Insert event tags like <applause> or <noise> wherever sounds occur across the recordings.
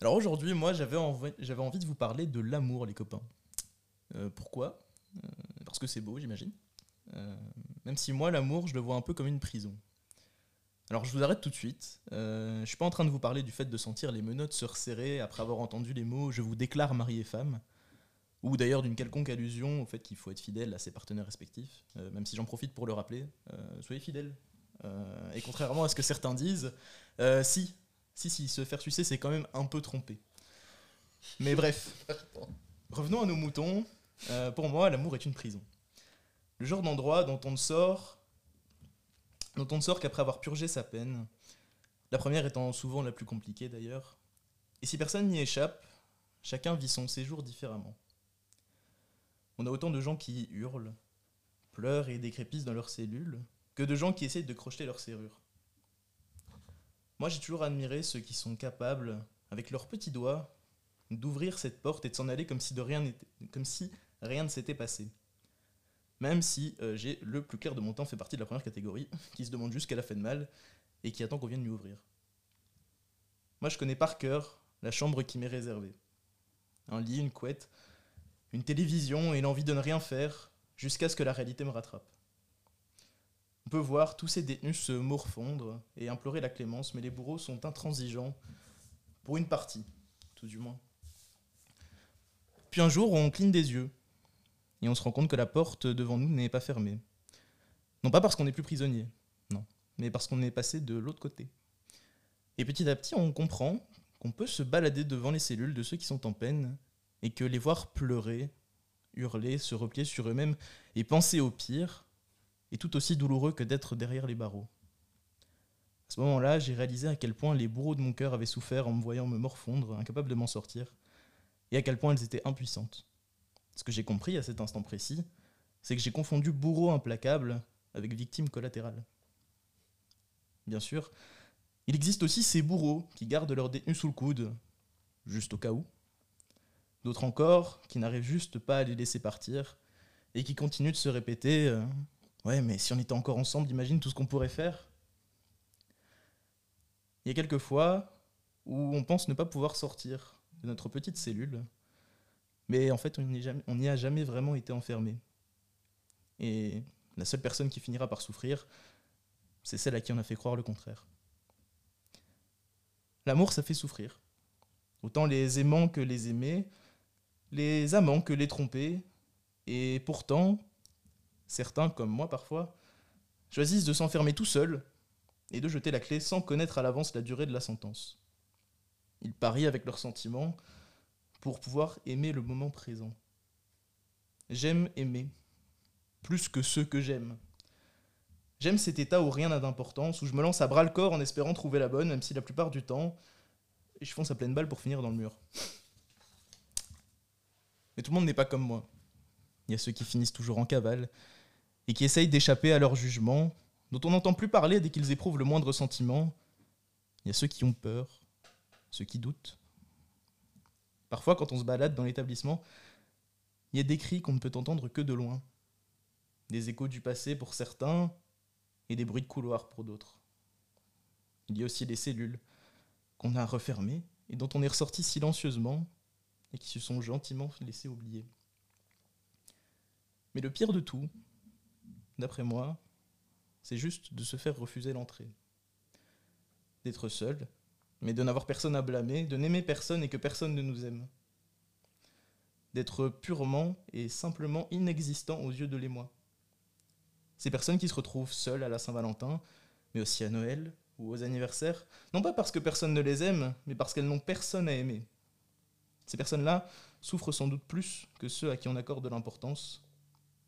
Alors aujourd'hui, moi, j'avais envie, j'avais envie de vous parler de l'amour, les copains. Euh, pourquoi? Euh, Parce que c'est beau, j'imagine. Euh, même si moi, l'amour, je le vois un peu comme une prison. Alors je vous arrête tout de suite. Je suis pas en train de vous parler du fait de sentir les menottes se resserrer après avoir entendu les mots Je vous déclare mari et femme, ou d'ailleurs d'une quelconque allusion au fait qu'il faut être fidèle à ses partenaires respectifs, même si j'en profite pour le rappeler. soyez fidèles. Et contrairement à ce que certains disent, si, si, si, se faire sucer, c'est quand même un peu trompé. Mais bref, revenons à nos moutons. Euh, pour moi, l'amour est une prison. Le genre d'endroit dont on ne sort, dont on ne sort qu'après avoir purgé sa peine. La première étant souvent la plus compliquée d'ailleurs. Et si personne n'y échappe, chacun vit son séjour différemment. On a autant de gens qui hurlent, pleurent et décrépissent dans leurs cellules, que de gens qui essayent de crocheter leurs serrures. Moi, j'ai toujours admiré ceux qui sont capables, avec leurs petits doigts, d'ouvrir cette porte et de s'en aller comme si, rien ne s'était passé. Même si euh, j'ai le plus clair de mon temps fait partie de la première catégorie, <laughs> qui se demande juste qu'elle a fait de mal et qui attend qu'on vienne lui ouvrir. Moi, je connais par cœur la chambre qui m'est réservée. Un lit, une couette, une télévision et l'envie de ne rien faire jusqu'à ce que la réalité me rattrape. On peut voir tous ces détenus se morfondre et implorer la clémence, mais les bourreaux sont intransigeants, pour une partie, tout du moins. Puis un jour, on cligne des yeux, et on se rend compte que la porte devant nous n'est pas fermée. Non pas parce qu'on n'est plus prisonnier, non, mais parce qu'on est passé de l'autre côté. Et petit à petit, on comprend qu'on peut se balader devant les cellules de ceux qui sont en peine, et que les voir pleurer, hurler, se replier sur eux-mêmes et penser au pire est tout aussi douloureux que d'être derrière les barreaux. À ce moment-là, j'ai réalisé à quel point les bourreaux de mon cœur avaient souffert en me voyant me morfondre, incapable de m'en sortir, et à quel point elles étaient impuissantes. Ce que j'ai compris à cet instant précis, c'est que j'ai confondu bourreau implacable avec victime collatérale. Bien sûr, il existe aussi ces bourreaux qui gardent leurs détenus sous le coude, juste au cas où. D'autres encore qui n'arrivent juste pas à les laisser partir et qui continuent de se répéter euh, Ouais, mais si on était encore ensemble, imagine tout ce qu'on pourrait faire. Il y a quelques fois où on pense ne pas pouvoir sortir de notre petite cellule, mais en fait, on n'y a jamais vraiment été enfermé. Et la seule personne qui finira par souffrir, c'est celle à qui on a fait croire le contraire. L'amour, ça fait souffrir. Autant les aimants que les aimés, les amants que les trompés, et pourtant, certains, comme moi parfois, choisissent de s'enfermer tout seul et de jeter la clé sans connaître à l'avance la durée de la sentence. Ils parient avec leurs sentiments pour pouvoir aimer le moment présent. J'aime aimer, plus que ceux que j'aime. J'aime cet état où rien n'a d'importance, où je me lance à bras le corps en espérant trouver la bonne, même si la plupart du temps, je fonce à pleine balle pour finir dans le mur. Mais tout le monde n'est pas comme moi. Il y a ceux qui finissent toujours en cavale et qui essayent d'échapper à leur jugement, dont on n'entend plus parler dès qu'ils éprouvent le moindre sentiment. Il y a ceux qui ont peur, ceux qui doutent. Parfois, quand on se balade dans l'établissement, il y a des cris qu'on ne peut entendre que de loin. Des échos du passé pour certains et des bruits de couloir pour d'autres. Il y a aussi les cellules qu'on a refermées et dont on est ressorti silencieusement et qui se sont gentiment laissés oublier. Mais le pire de tout, d'après moi, c'est juste de se faire refuser l'entrée. D'être seul, mais de n'avoir personne à blâmer, de n'aimer personne et que personne ne nous aime. D'être purement et simplement inexistant aux yeux de l'émoi. Ces personnes qui se retrouvent seules à la Saint-Valentin, mais aussi à Noël ou aux anniversaires, non pas parce que personne ne les aime, mais parce qu'elles n'ont personne à aimer. Ces personnes-là souffrent sans doute plus que ceux à qui on accorde de l'importance,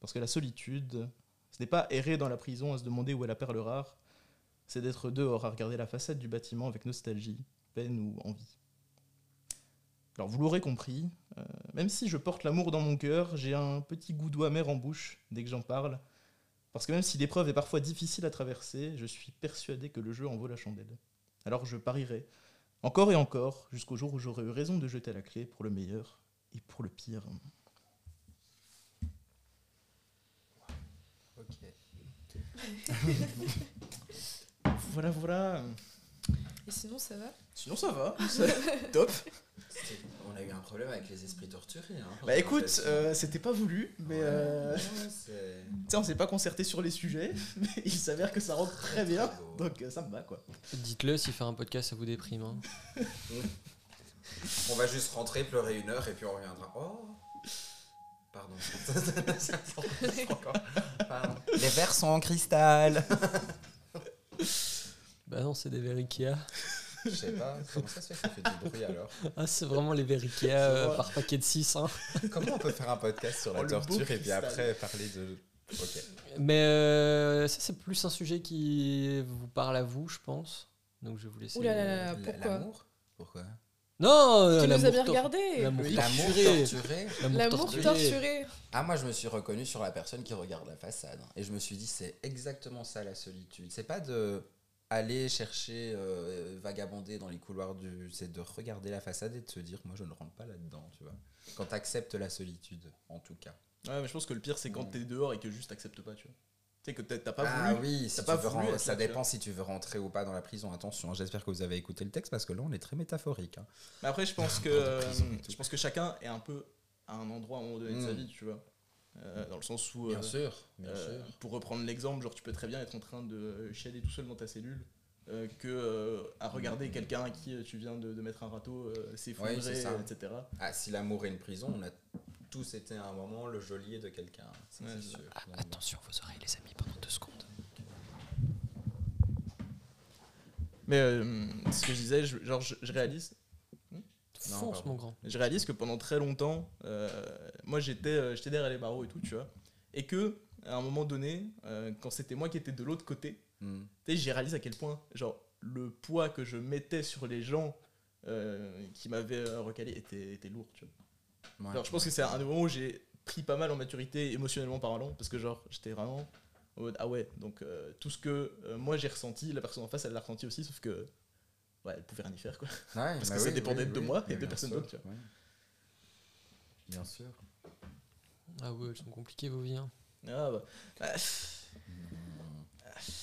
parce que la solitude, ce n'est pas errer dans la prison à se demander où est la perle rare, c'est d'être dehors à regarder la façade du bâtiment avec nostalgie, peine ou envie. Alors vous l'aurez compris, euh, même si je porte l'amour dans mon cœur, j'ai un petit goût doux amer en bouche dès que j'en parle, parce que même si l'épreuve est parfois difficile à traverser, je suis persuadé que le jeu en vaut la chandelle. Alors je parierai, encore et encore, jusqu'au jour où j'aurai eu raison de jeter la clé pour le meilleur et pour le pire. Voilà, voilà. Et sinon, ça va Sinon, ça va. Top. On a eu un problème avec les esprits torturés. Hein, Bah écoute, euh, c'était pas voulu, mais Ouais, euh, on s'est pas concerté sur les sujets, mais il s'avère que ça rentre très bien, beau. donc euh, ça me va quoi. Dites-le si faire un podcast ça vous déprime. hein. On va juste rentrer, pleurer une heure et puis on reviendra. Oh Pardon. Les verres sont en cristal. <laughs> Bah non, c'est des verres Ikea. Je sais pas, comment ça se fait que ça fait du bruit alors? Ah, c'est vraiment les verres Ikea euh, par paquet de 6. Hein. <laughs> Comment on peut faire un podcast sur la Oh, torture et puis après parler de. Ok. Mais euh, ça, c'est plus un sujet qui vous parle à vous, je pense. Donc je vais vous laisser. Ouh là là pourquoi? L'amour? Pourquoi? Non euh, Tu nous bien regardé L'amour torturé. torturé L'amour torturé. Ah, moi, je me suis reconnu sur la personne qui regarde la façade. Et je me suis dit, c'est exactement ça la solitude. C'est pas de aller chercher, euh, vagabonder dans les couloirs du. C'est de regarder la façade et de se dire, moi, je ne rentre pas là-dedans, tu vois. Quand tu acceptes la solitude, en tout cas. Ouais, mais je pense que le pire c'est quand t'es dehors et que juste t'acceptes pas, tu vois. Tu sais que t'as pas ah voulu. oui, si pas voulu ren- être ça dépend si tu veux rentrer ou pas dans la prison. Attention, hein, j'espère que vous avez écouté le texte parce que là, on est très métaphorique. hein. Mais après, je <laughs> pense que je pense que chacun est un peu à un endroit à un moment donné de sa Mm. vie, tu vois. Euh, dans le sens où, Bien euh, sûr, bien euh, sûr. pour reprendre l'exemple, genre tu peux très bien être en train de chialer tout seul dans ta cellule. que à regarder quelqu'un à qui tu viens de, de mettre un râteau s'effondrer, Ouais, etc. Ah, si l'amour est une prison, on a tous été à un moment le geôlier de quelqu'un. Ouais, sûr. Ah, attention vos oreilles, les amis, pendant deux secondes. Mais euh, ce que je disais, je, genre je, je réalise, Non, Fonce, pardon. mon grand. je réalise que pendant très longtemps, euh, moi j'étais euh, j'étais derrière les barreaux et tout, tu vois, et que à un moment donné, euh, quand c'était moi qui étais de l'autre côté, hmm. tu sais, j'ai réalisé à quel point, genre, le poids que je mettais sur les gens euh, qui m'avaient recalé était, était lourd, tu vois. Ouais. Genre, je pense que c'est un des moments où j'ai pris pas mal en maturité émotionnellement parlant, parce que, genre, j'étais vraiment en mode, ah ouais, donc euh, tout ce que euh, moi j'ai ressenti, la personne en face, elle l'a ressenti aussi, sauf que, ouais, elle pouvait rien y faire, quoi. Ouais, <laughs> Parce bah que ça dépendait oui, de oui. moi et de personne d'autre, tu vois. ouais. Bien sûr. Ah ouais, elles sont compliquées vos vies. hein. Ah bah, ah,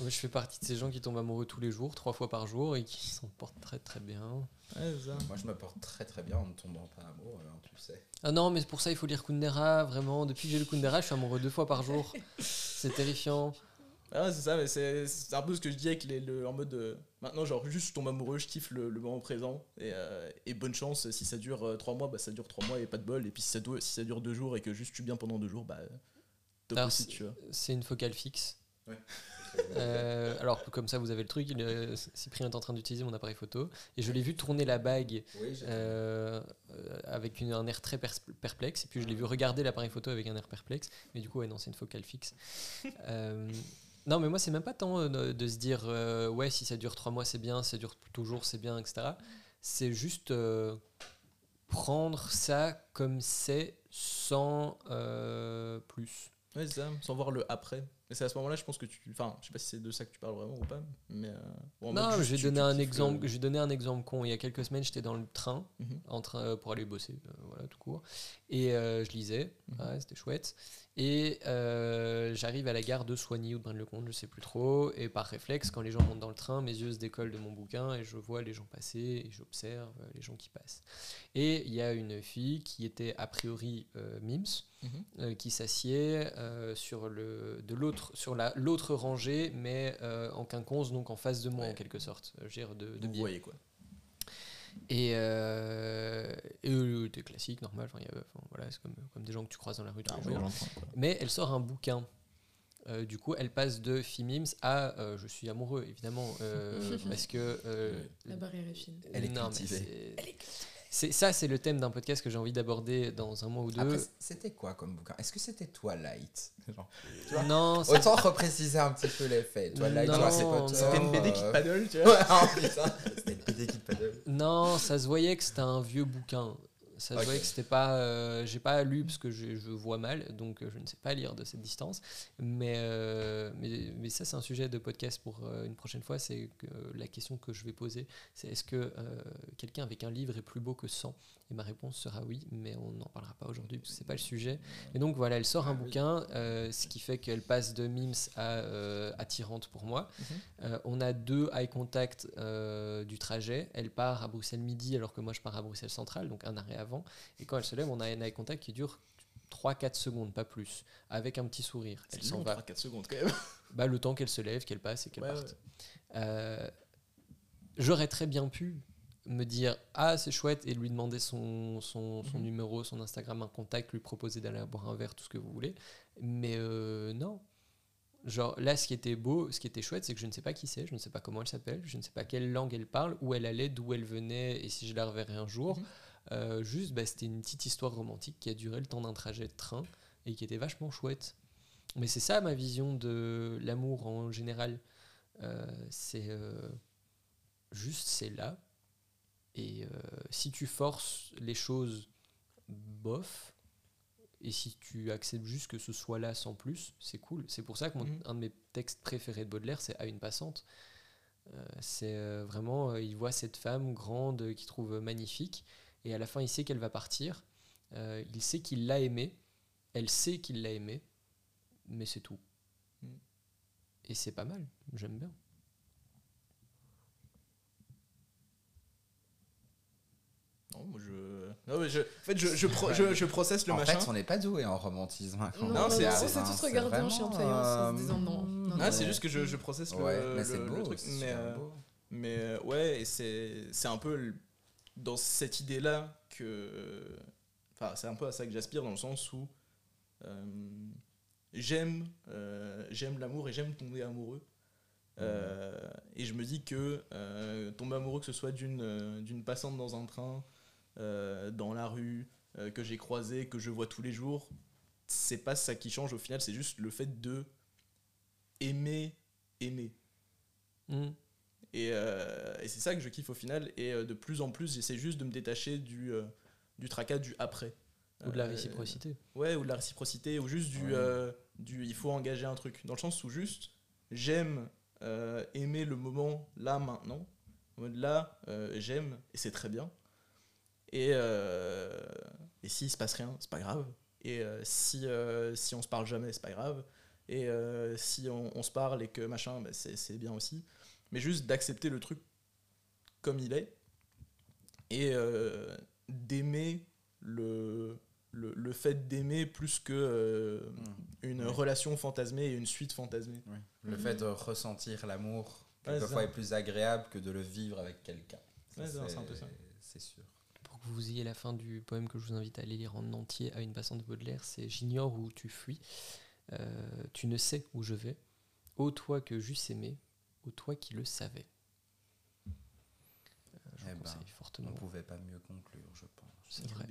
Moi, je fais partie de ces gens qui tombent amoureux tous les jours, trois fois par jour, et qui s'en portent très très bien. ouais, c'est ça. Moi, je me porte très très bien en ne tombant pas amoureux, hein, tu le sais. Ah non, mais pour ça, il faut lire Kundera, vraiment. Depuis que j'ai lu Kundera, je suis amoureux deux fois par jour. <laughs> C'est terrifiant. Ah ouais, c'est ça, mais c'est un peu ce que je dis avec les, le, en mode euh, maintenant, genre, juste je tombe amoureux, je kiffe le, le moment présent, et, euh, et bonne chance, si ça dure euh, trois mois, bah ça dure trois mois et pas de bol, et puis si ça, doit, si ça dure deux jours et que juste tu bien pendant deux jours, bah top Alors, aussi, c'est- tu vois. C'est une focale fixe. Ouais. Euh, alors comme ça, vous avez le truc. euh, Cyprien est en train d'utiliser mon appareil photo. Et je l'ai vu tourner la bague Oui, euh, avec une- un air très perplexe. Et puis je l'ai vu regarder l'appareil photo avec un air perplexe. Mais du coup, ouais, non, c'est une focale fixe. <laughs> Euh, non, mais moi, c'est même pas tant de, de se dire, ouais, si ça dure trois mois, c'est bien, si ça dure toujours, c'est bien, etc. C'est juste prendre ça comme c'est sans plus. Ouais, c'est ça, sans voir le après. Et c'est à ce moment-là, je pense que tu. Enfin, je sais pas si c'est de ça que tu parles vraiment ou pas, mais. euh, mode Non, je vais donner un le- exemple. Je vais donner un exemple con. Il y a quelques semaines, j'étais dans le train, Mhm. en train euh, pour aller bosser, euh, voilà tout court, et euh, je lisais. Mhm. Ouais, c'était chouette. Et euh, j'arrive à la gare de Soigny ou de Braine-le-Comte, je sais plus trop. Et par réflexe, quand les gens montent dans le train, mes yeux se décollent de mon bouquin et je vois les gens passer et j'observe euh, les gens qui passent. Et il y a une fille qui était a priori euh, Mims, Mhm. euh, qui s'assied euh, sur le de l'autre sur la l'autre rangée, mais euh, en quinconce, donc en face de moi Ouais. en quelque sorte, euh, je veux dire, de, de Vous biais. voyez quoi. Et, euh, et euh, des classiques, normal. Y a- voilà, c'est comme, comme des gens que tu croises dans la rue tous les jours. Mais elle sort un bouquin. Euh, du coup, elle passe de Fimims à euh, je suis amoureux, évidemment, euh, <laughs> parce que euh, La barrière est fine. Elle est non, mais cultivée. c'est- c'est ça, c'est le thème d'un podcast que j'ai envie d'aborder dans un mois ou deux. Après, c'était quoi comme bouquin? Est-ce que c'était Twilight? Genre, tu vois non, Autant repréciser un petit peu les faits. Twilight. C'était une BD qui paddle, tu vois. C'était une BD qui paddle. non, ça se voyait que c'était un vieux bouquin. Ça se voyait que c'était pas. euh, J'ai pas lu parce que je, je vois mal, donc euh, je ne sais pas lire de cette distance. Mais, euh, mais, mais ça, c'est un sujet de podcast pour euh, une prochaine fois. C'est la question que je vais poser c'est est-ce que quelqu'un avec un livre est plus beau que 100 Et ma réponse sera oui, mais on n'en parlera pas aujourd'hui parce que c'est pas le sujet. Et donc voilà, elle sort un bouquin, ce qui fait qu'elle passe de mimes à attirante pour moi. Mhm. On a deux eye contact du trajet. Elle part à Bruxelles midi alors que moi je pars à Bruxelles centrale, donc un arrêt avant. Et quand elle se lève, on a un eye contact qui dure 3-4 secondes, pas plus, avec un petit sourire. Elle s'en va. 3-4 secondes quand même. <laughs> Bah, le temps qu'elle se lève, qu'elle passe et qu'elle Ouais, parte. Euh, J'aurais très bien pu me dire ah c'est chouette et lui demander son, son, son Mhm. numéro, son Instagram, un contact, lui proposer d'aller boire un verre, tout ce que vous voulez. Mais euh, non. Genre là, ce qui était beau, ce qui était chouette, c'est que je ne sais pas qui c'est, je ne sais pas comment elle s'appelle, je ne sais pas quelle langue elle parle, où elle allait, d'où elle venait et si je la reverrai un jour. Mhm. Euh, juste, bah, c'était une petite histoire romantique qui a duré le temps d'un trajet de train et qui était vachement chouette. Mais c'est ça ma vision de l'amour en général. Euh, c'est euh, juste, c'est là. Et si tu forces les choses, bof. Et si tu acceptes juste que ce soit là sans plus, c'est cool. C'est pour ça que mon- Mhm. un de mes textes préférés de Baudelaire, c'est À une passante. C'est vraiment, il voit cette femme grande qu'il trouve magnifique, et à la fin, il sait qu'elle va partir. Euh, il sait qu'il l'a aimée, elle sait qu'il l'a aimée, mais c'est tout. Mm. Et c'est pas mal, j'aime bien. Non, moi je. Non, mais je... En fait, je, je, pro- je, je processe le en machin. fait, on n'est pas doué en romantisme. hein, Non, on non, non, c'est- c'est regardés en chien en se disant non. non, Ah, non. c'est juste que je, je processe le, mais c'est le- le beau. truc. Mais, euh, beau. mais euh, ouais, et c'est c'est un peu dans cette idée-là que. Enfin, c'est un peu à ça que j'aspire dans le sens où euh, j'aime euh, j'aime l'amour et j'aime tomber amoureux. Euh, et je me dis que tomber amoureux, que ce soit d'une d'une passante dans un train, dans la rue, que j'ai croisé, que je vois tous les jours, c'est pas ça qui change au final, c'est juste le fait de aimer, aimer. Mm. Et, euh, et c'est ça que je kiffe au final. Et euh, de plus en plus, j'essaie juste de me détacher du, euh, du tracas du après. Ou de la Euh, réciprocité. Ouais, ou de la réciprocité, ou juste du, Ouais. du il faut engager un truc. Dans le sens où juste, j'aime aimer le moment là, maintenant. Là, j'aime, et c'est très bien. Et, et s'il se passe rien, c'est pas grave. Et si, si on se parle jamais, c'est pas grave. Et euh, si on, on se parle et que machin, bah, c'est c'est bien aussi. Mais juste d'accepter le truc comme il est. Et euh, d'aimer le, le, le fait d'aimer plus que euh, une Oui. relation fantasmée et une suite fantasmée. Oui. Le fait de ressentir l'amour, quelquefois, est plus agréable que de le vivre avec quelqu'un. Ça, Ouais, c'est un peu ça. C'est sûr. Pour que vous ayez la fin du poème que je vous invite à aller lire en entier à une passante de Baudelaire, c'est J'ignore où tu fuis, euh, tu ne sais où je vais, ô toi que j'eusse aimé, ô toi qui le savais. Euh, je Eh ben, conseille On fortement. ne pouvait pas mieux conclure, je pense. C'est vrai.